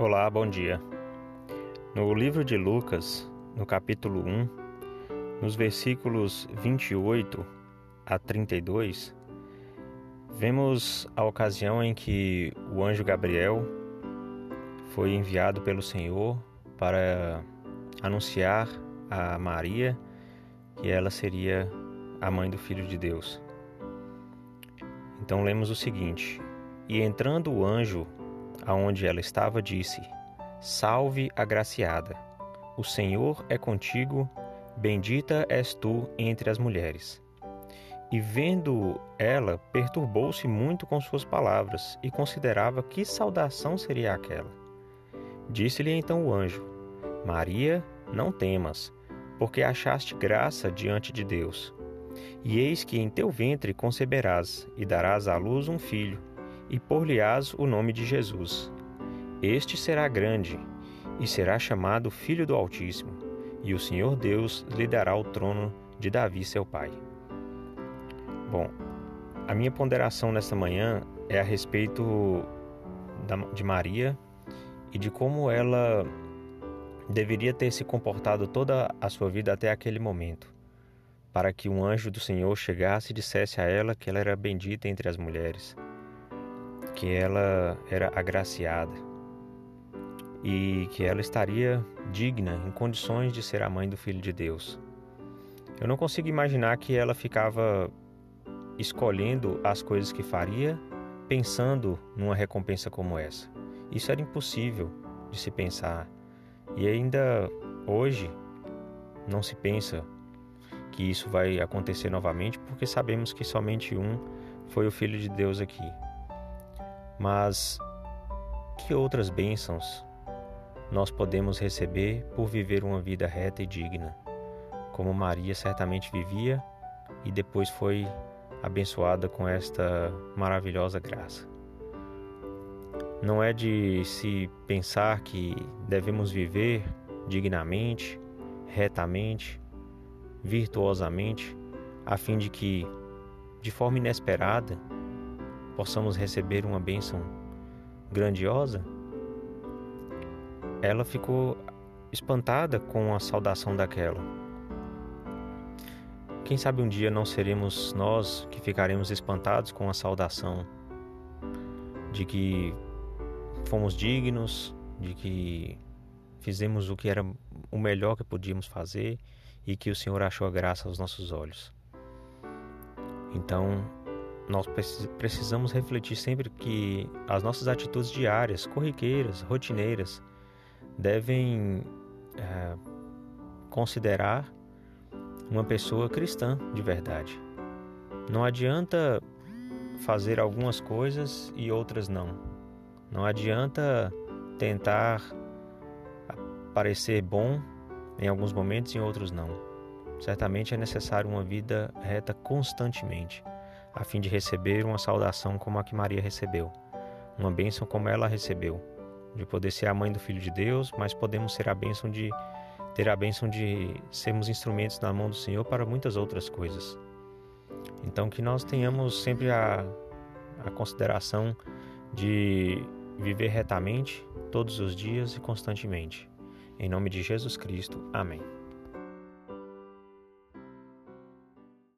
Olá, bom dia. No livro de Lucas, no capítulo 1, nos versículos 28 a 32, vemos a ocasião em que o anjo Gabriel foi enviado pelo Senhor para anunciar a Maria que ela seria a mãe do Filho de Deus. Então lemos o seguinte: E entrando o anjo aonde ela estava, disse: Salve, agraciada, o Senhor é contigo, bendita és tu entre as mulheres. E vendo ela, perturbou-se muito com suas palavras e considerava que saudação seria aquela. Disse-lhe então o anjo: Maria, não temas, porque achaste graça diante de Deus. E eis que em teu ventre conceberás e darás à luz um filho e por-lhe-ás o nome de Jesus. Este será grande e será chamado Filho do Altíssimo, e o Senhor Deus lhe dará o trono de Davi, seu pai. Bom, a minha ponderação nesta manhã é a respeito de Maria e de como ela deveria ter se comportado toda a sua vida até aquele momento, para que um anjo do Senhor chegasse e dissesse a ela que ela era bendita entre as mulheres que ela era agraciada e que ela estaria digna, em condições de ser a mãe do Filho de Deus. Eu não consigo imaginar que ela ficava escolhendo as coisas que faria, pensando numa recompensa como essa. Isso era impossível de se pensar. E ainda hoje não se pensa que isso vai acontecer novamente, porque sabemos que somente um foi o Filho de Deus aqui. Mas que outras bênçãos nós podemos receber por viver uma vida reta e digna, como Maria certamente vivia e depois foi abençoada com esta maravilhosa graça. Não é de se pensar que devemos viver dignamente, retamente, virtuosamente, a fim de que, de forma inesperada, possamos receber uma bênção grandiosa, ela ficou espantada com a saudação daquela. Quem sabe um dia não seremos nós que ficaremos espantados com a saudação de que fomos dignos, de que fizemos o que era o melhor que podíamos fazer e que o Senhor achou a graça aos nossos olhos. Então, nós precisamos refletir sempre que as nossas atitudes diárias, corriqueiras, rotineiras, devem é, considerar uma pessoa cristã de verdade. Não adianta fazer algumas coisas e outras não. Não adianta tentar parecer bom em alguns momentos e em outros não. Certamente é necessário uma vida reta constantemente a fim de receber uma saudação como a que Maria recebeu, uma bênção como ela recebeu, de poder ser a mãe do Filho de Deus, mas podemos ser a bênção de ter a bênção de sermos instrumentos na mão do Senhor para muitas outras coisas. Então que nós tenhamos sempre a, a consideração de viver retamente todos os dias e constantemente. Em nome de Jesus Cristo. Amém.